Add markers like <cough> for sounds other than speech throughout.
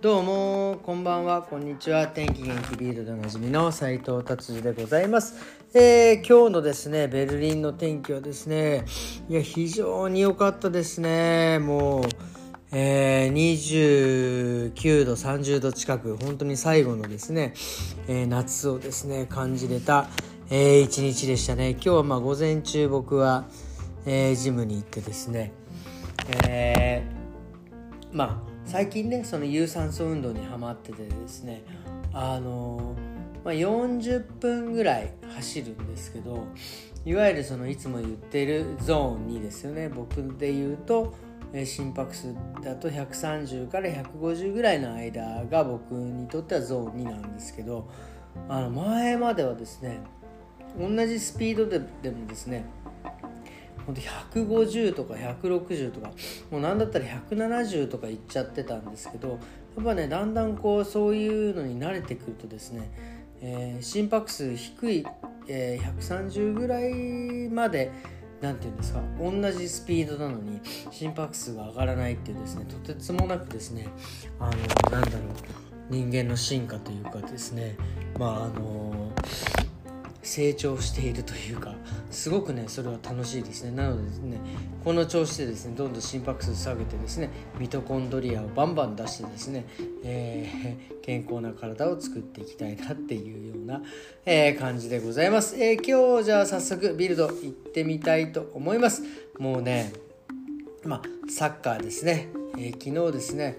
どうもこんばんはこんにちは。天気元気ビールでおなじみの斉藤達治でございます、えー、今日のですねベルリンの天気はですねいや非常に良かったですね。もうえー、29度30度近く本当に最後のですね、えー、夏をですね感じれた、えー、一日でしたね。今日はまあ午前中僕は、えー、ジムに行ってですね、えー、まあ最近ねその有酸素運動にはまっててですねあのまあ、40分ぐらい走るんですけどいわゆるそのいつも言ってるゾーン2ですよね僕で言うと心拍数だと130から150ぐらいの間が僕にとってはゾーン2なんですけどあの前まではですね同じスピードででもですねほんと150とか160とかもう何だったら170とかいっちゃってたんですけどやっぱねだんだんこうそういうのに慣れてくるとですね、えー、心拍数低い、えー、130ぐらいまで何て言うんですか同じスピードなのに心拍数が上がらないっていうですねとてつもなくですねあのなんだろう人間の進化というかですねまああの成長しているというかすごくねそれは楽しいですね。なのでですねこの調子でですねどんどん心拍数下げてですねミトコンドリアをバンバン出してですね、えー、<laughs> 健康な体を作っていきたいなっていうような、えー、感じでございます、えー、今日じゃあ早速ビルド行ってみたいと思います。もうねまあサッカーですね、え昨日ですね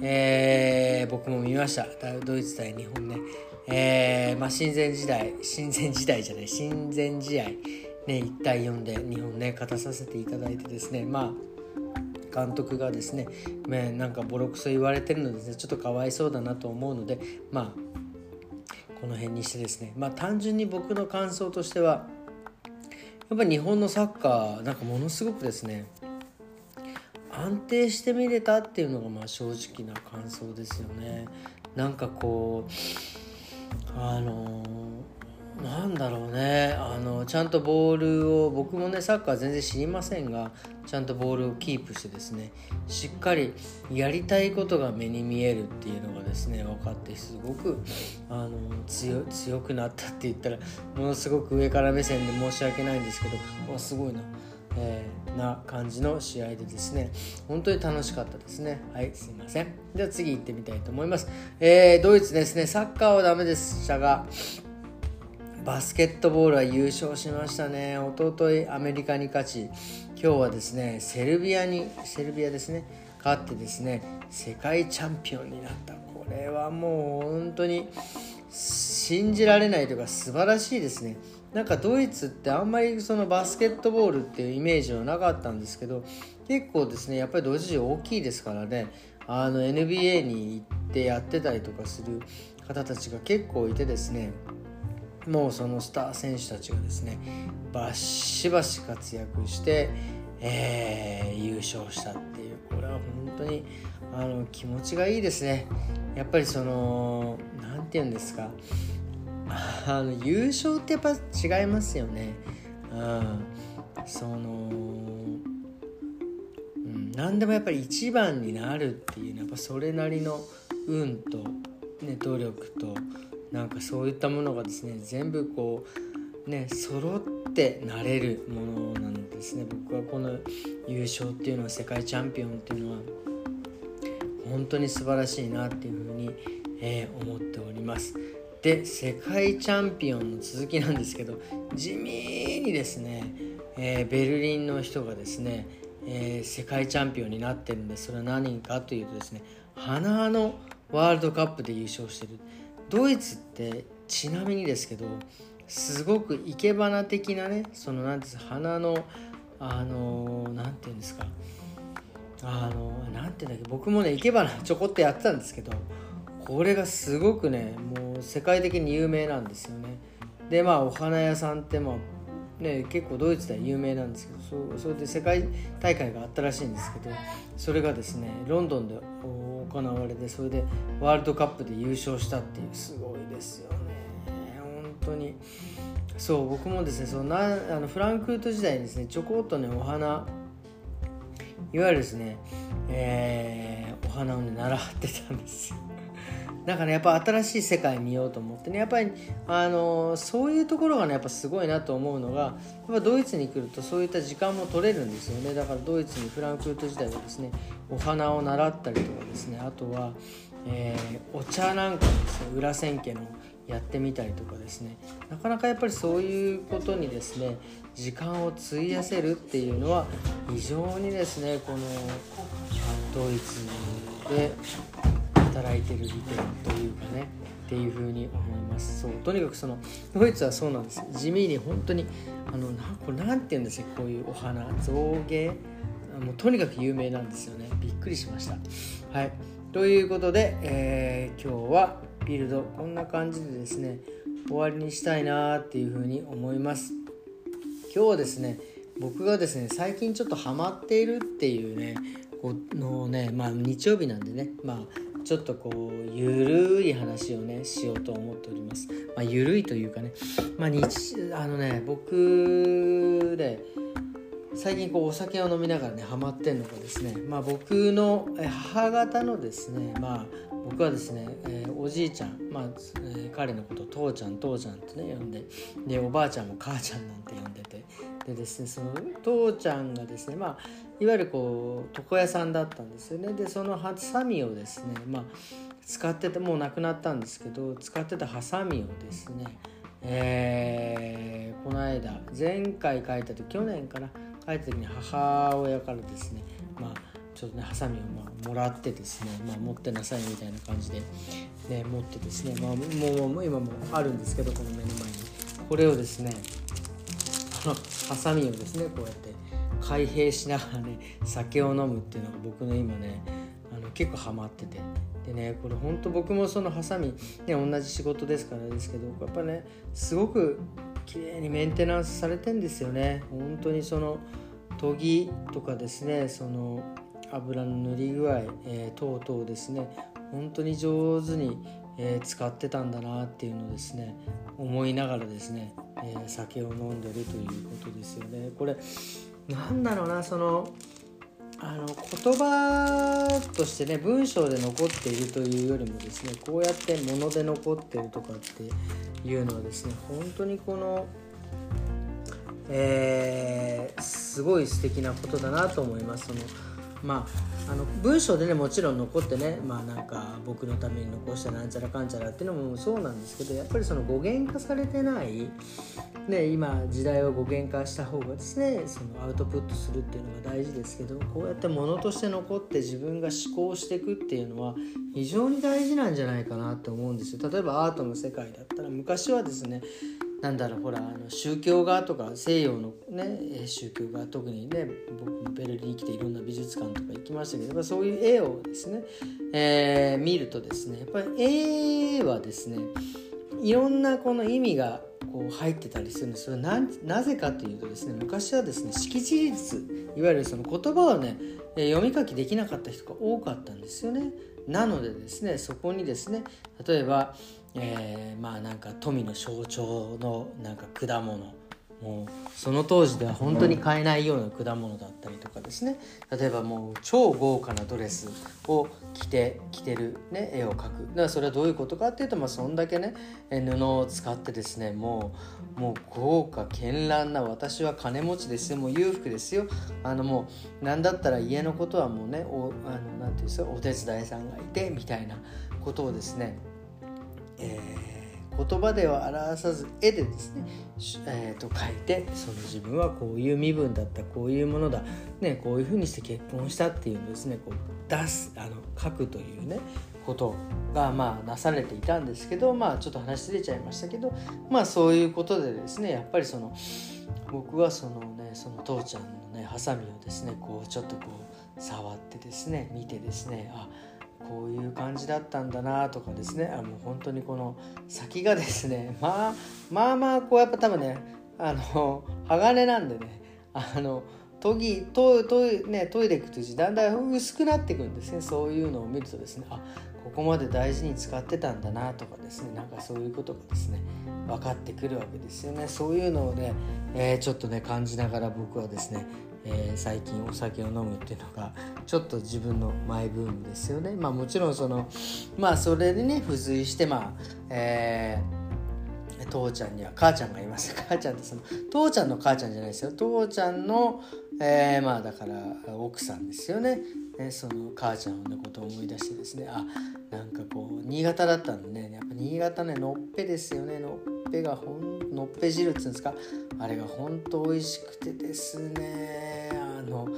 え僕も見ました。ドイツ対日本ね。えー、まあ、親善時代親善時代じゃない親善試合ね1対4で日本ね勝たさせていただいてですねまあ監督がですね、ね、なんかボロクソ言われてるので、ね、ちょっとかわいそうだなと思うのでまあこの辺にしてですねまあ単純に僕の感想としてはやっぱり日本のサッカーなんかものすごくですね安定して見れたっていうのがまあ正直な感想ですよね。なんかこうあのなんだろうねあのちゃんとボールを僕もねサッカー全然知りませんがちゃんとボールをキープしてですねしっかりやりたいことが目に見えるっていうのがですね分かってすごくあの強強くなったって言ったらものすごく上から目線で申し訳ないんですけどすごいな。えー、な感じの試合でですね本当に楽しかったですね。はいすいません。では次行ってみたいと思います、えー、ドイツですね。サッカーはダメでしたがバスケットボールは優勝しましたね。おとといアメリカに勝ち今日はですねセルビアにセルビアですね。勝ってですね世界チャンピオンになった。これはもう本当に信じられないというか素晴らしいですね。なんかドイツってあんまりそのバスケットボールっていうイメージはなかったんですけど結構ですねやっぱりドイツ人大きいですからねあの NBA に行ってやってたりとかする方たちが結構いてですねもうそのスター選手たちがですねバシバシ活躍して、えー、優勝したっていうこれは本当にあの気持ちがいいですね。やっぱりその何て言うんですかあの優勝ってやっぱ違いますよね。うん、その、うん、何でもやっぱり一番になるっていうのはやっぱそれなりの運と、ね、努力となんかそういったものがですね全部こうね揃ってなれるものなのですね僕はこの優勝っていうのは世界チャンピオンっていうのは本当に素晴らしいなっていうふうに、えー、思っております。で世界チャンピオンの続きなんですけど地味にですね、えー、ベルリンの人がですね、えー、世界チャンピオンになってるんでそれは何かというとですね花のワールドカップで優勝してる。ドイツってちなみにですけどすごく生け花的なねその何です花のあの何て言うんですかあの何て言うんだっけ僕もね生け花ちょこっとやってたんですけどこれがすごくねもう世界的に有名なんですよね。でまあお花屋さんってまあね結構ドイツでは有名なんですけどそそれで世界大会があったらしいんですけどそれがですねロンドンで行われてそれでワールドカップで優勝したっていうすごいですよね。本当に。そう僕もですねそのなあのフランクフルト時代にですねちょこっとねお花いわゆるですね、えー、お花をね習ってたんですよ。だから、ね、やっぱ新しい世界見ようと思ってね。やっぱりあのそういうところがねやっぱすごいなと思うのがやっぱドイツに来るとそういった時間も取れるんですよね。だからドイツにフランクフルト時代はですねお花を習ったりとかですね。あとは、えー、お茶なんかですね裏千家のやってみたりとかですね。なかなかやっぱりそういうことにですね時間を費やせるっていうのは非常にですねこのドイツで働いてる利点というかねっていうふうに思います。そうとにかくそのドイツはそうなんです。地味に本当にあのなこれなんて言うんですよこういうお花造形もうとにかく有名なんですよね。びっくりしました。はい。ということで、えー、今日はビルドこんな感じでですね終わりにしたいなっていうふうに思います。今日はですね僕がですね最近ちょっとハマっているっていうねこのねまあ日曜日なんでねまあちょっとこうゆるい話をねしようと思っております。まあ、ゆるいというかね、まあ、日あのね僕で最近こうお酒を飲みながらねハマってんのがですね、まあ、僕の母方のですね、まあ、僕はですね、えー、おじいちゃん、まあえー、彼のこと父ちゃん父ちゃんってね呼んででおばあちゃんも母ちゃんなんて呼んでてでですねその父ちゃんがですねまあいわゆるこう床屋さんだったんですよね。でそのハサミをですねまあ使っててもうなくなったんですけど使ってたハサミをですねえー、この間前回書いた時去年かな書いた時に母親からですねまあちょっとねハサミをまあもらってですね、まあ、持ってなさいみたいな感じで、ね、持ってですね、まあ、もう今もあるんですけどこの目の前に。これをですねハサミをですねこうやって開閉しながらね酒を飲むっていうのが僕の今ねあの結構ハマってて。でねこれほんと僕もそのハサミ、ね、同じ仕事ですからですけどやっぱねすごく綺麗にメンテナンスされてんですよね。本当にその研ぎとかですねその油の塗り具合、えー、等々ですね本当に上手に、えー、使ってたんだなっていうのをですね思いながらですね、えー、酒を飲んでるということですよね。これなんだろうなそのあの言葉としてね文章で残っているというよりもですねこうやって物で残ってるとかっていうのはですね本当にこのえー、すごい素敵なことだなと思います。そのまあ、あの文章でねもちろん残ってねまあなんか僕のために残したなんちゃらかんちゃらっていうのもそうなんですけどやっぱりその語源化されてない、ね、今時代を語源化した方がですねそのアウトプットするっていうのが大事ですけどこうやって物として残って自分が思考していくっていうのは非常に大事なんじゃないかなと思うんですよ。例えばアートの世界だったら昔はですねなんだろうほらあの宗教画とか西洋のね宗教画特にね僕もベルリンに来ていろんな美術館とか行きましたけどそういう絵をですね、えー、見るとですねやっぱり絵はですねいろんなこの意味がこう入ってたりするんですそれななぜかというとですね昔はですね識字率いわゆるその言葉をね読み書きできなかった人が多かったんですよね。なのでですねそこにですね例えばえー、まあなんか富の象徴のなんか果物もうその当時では本当に買えないような果物だったりとかですね。例えばもう超豪華なドレスを着て着てる、ね、絵を描く。だからそれはどういうことかっていうと、まあ、そんだけね布を使ってですねもうもう豪華絢爛な私は金持ちですよ。もう裕福ですよ。あのもう何だったら家のことはもうねおあのなんていうんですかお手伝いさんがいてみたいなことをですねえー、言葉では表さず絵でですね、えー、と書いてその自分はこういう身分だったこういうものだ、ね、こういうふうにして結婚したっていうのをですねこう出すあの書くというねことがまあなされていたんですけどまあちょっと話ずれちゃいましたけどまあそういうことでですねやっぱりその僕はそのねその父ちゃんのねハサミをですねこうちょっとこう触ってですね見てですねあこういう感じだったんだなとかですね。あもう本当にこの先がですね <laughs> まあまあまあこうやっぱ多分ねあの鋼なんでねあの研ぎ研研ね研いでいくとだんだん薄くなっていくんですね。そういうのを見るとですねあここまで大事に使ってたんだなとかですねなんかそういうことがですね分かってくるわけですよね。そういうのをね、えー、ちょっとね感じながら僕はですね、えー、最近お酒を飲むっていうのがちょっと自分のマイブームですよね。まあもちろんそのまあそれでね付随してまあえー父ちゃんには母ちゃんがいます。<laughs> 母ちゃんってその父ちゃんの母ちゃんじゃないですよ。父ちゃんの、えー、まあだから奥さんですよね。ねその母ちゃんのことを思い出してですね。あなんかこう新潟だったんでね。やっぱ新潟ねのっぺですよね。のっぺがほんのっぺ汁っつうんですか？あれがほんと美味しくてですね。あの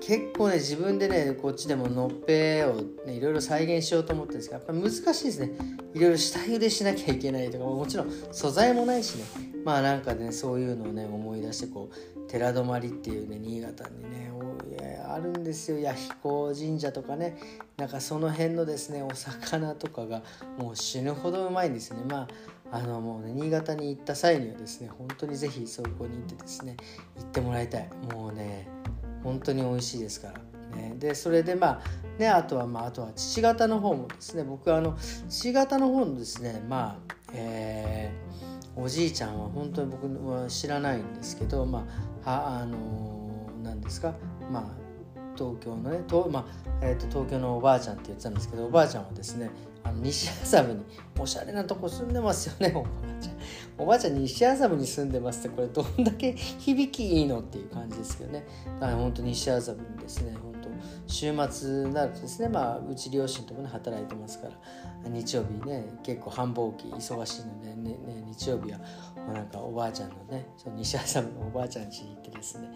結構ね自分でねこっちでものっぺを、ね、いろいろ再現しようと思ってるんですけどやっぱ難しいですね。いろいろ下茹でしなきゃいけないとかもちろん素材もないしね。まあなんかねそういうのをね思い出してこう寺泊っていうね新潟にねあるんですよ。弥彦神社とかね。なんかその辺のですねお魚とかがもう死ぬほどうまいんですね。まああのもうね新潟に行った際にはですね本当に是非そこに行ってですね行ってもらいたいもうね本当に美味しいですから。ね、でそれでまあねあとはまああとは父方の方もですね僕はあの父方の方のですねまあえー、おじいちゃんは本当に僕は知らないんですけどまああの何ですかまあ東京のねと、まあえーと、東京のおばあちゃんって言ってたんですけどおばあちゃんはですねあの西麻布におしゃれなとこ住んでますよねおばあちゃん。おばあちゃん西麻布に住んでますってこれどんだけ響きいいのっていう感じですけどね。だから本当西麻布にですね本当。週末になるとですねまあうち両親ともね働いてますから。日曜日ね結構繁忙期忙しいのでねね日曜日はもうなんかおばあちゃんのねその西麻布のおばあちゃん家に行ってですね。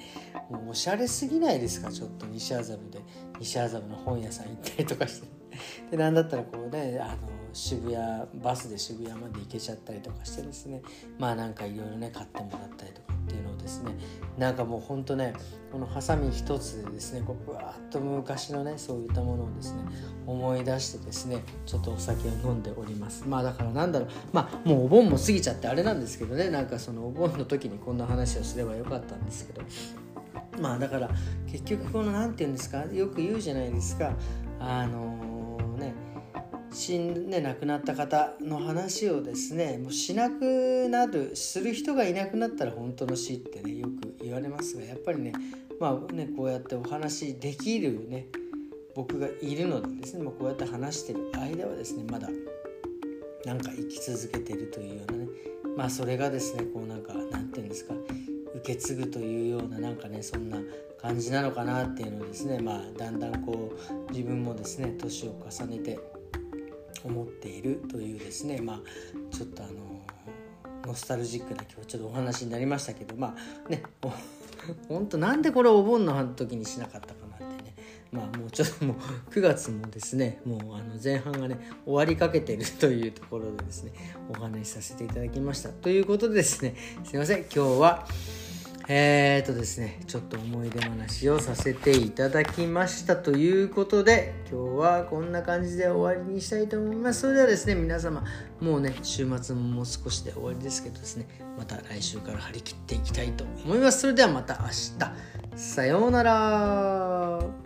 もうおしゃれすぎないですかちょっと西麻布で。西麻布の本屋さん行ったりとかして。でなんだったらこうねあの渋谷バスで渋谷まで行けちゃったりとかしてですね。まあなんかいろいろね買ってもらったりとかっていうのをですね。なんかもうほんとねこのハサミ一つでですねこうぶわっと昔のねそういったものをですね思い出してですねちょっとお酒を飲んでおります。まあだからなんだろう。まあもうお盆も過ぎちゃってあれなんですけどねなんかそのお盆の時にこんな話をすればよかったんですけど。まあだから結局この何て言うんですかよく言うじゃないですか。あの、死んで亡くなった方の話をですねもうしなくなるする人がいなくなったら本当の死ってねよく言われますがやっぱりねまあねこうやってお話できるね僕がいるのでですね、まあ、こうやって話してる間はですねまだなんか生き続けてるというようなねまあそれがですねこうなんかなんて言うんですか受け継ぐというようななんかねそんな感じなのかなっていうのをですねまあだんだんこう自分もですね年を重ねて思っているというですねまあちょっとあのノスタルジックな今日ちょっとお話になりましたけどまあね <laughs> 本当なんでこれお盆の時にしなかったかなってねまあもうちょっともう9月もですねもうあの前半がね終わりかけてるというところでですねお話しさせていただきました。ということでですねすいません。今日はえー、っとですね、ちょっと思い出話をさせていただきましたということで、今日はこんな感じで終わりにしたいと思います。それではですね、皆様、もうね、週末ももう少しで終わりですけどですね、また来週から張り切っていきたいと思います。それではまた明日、さようなら。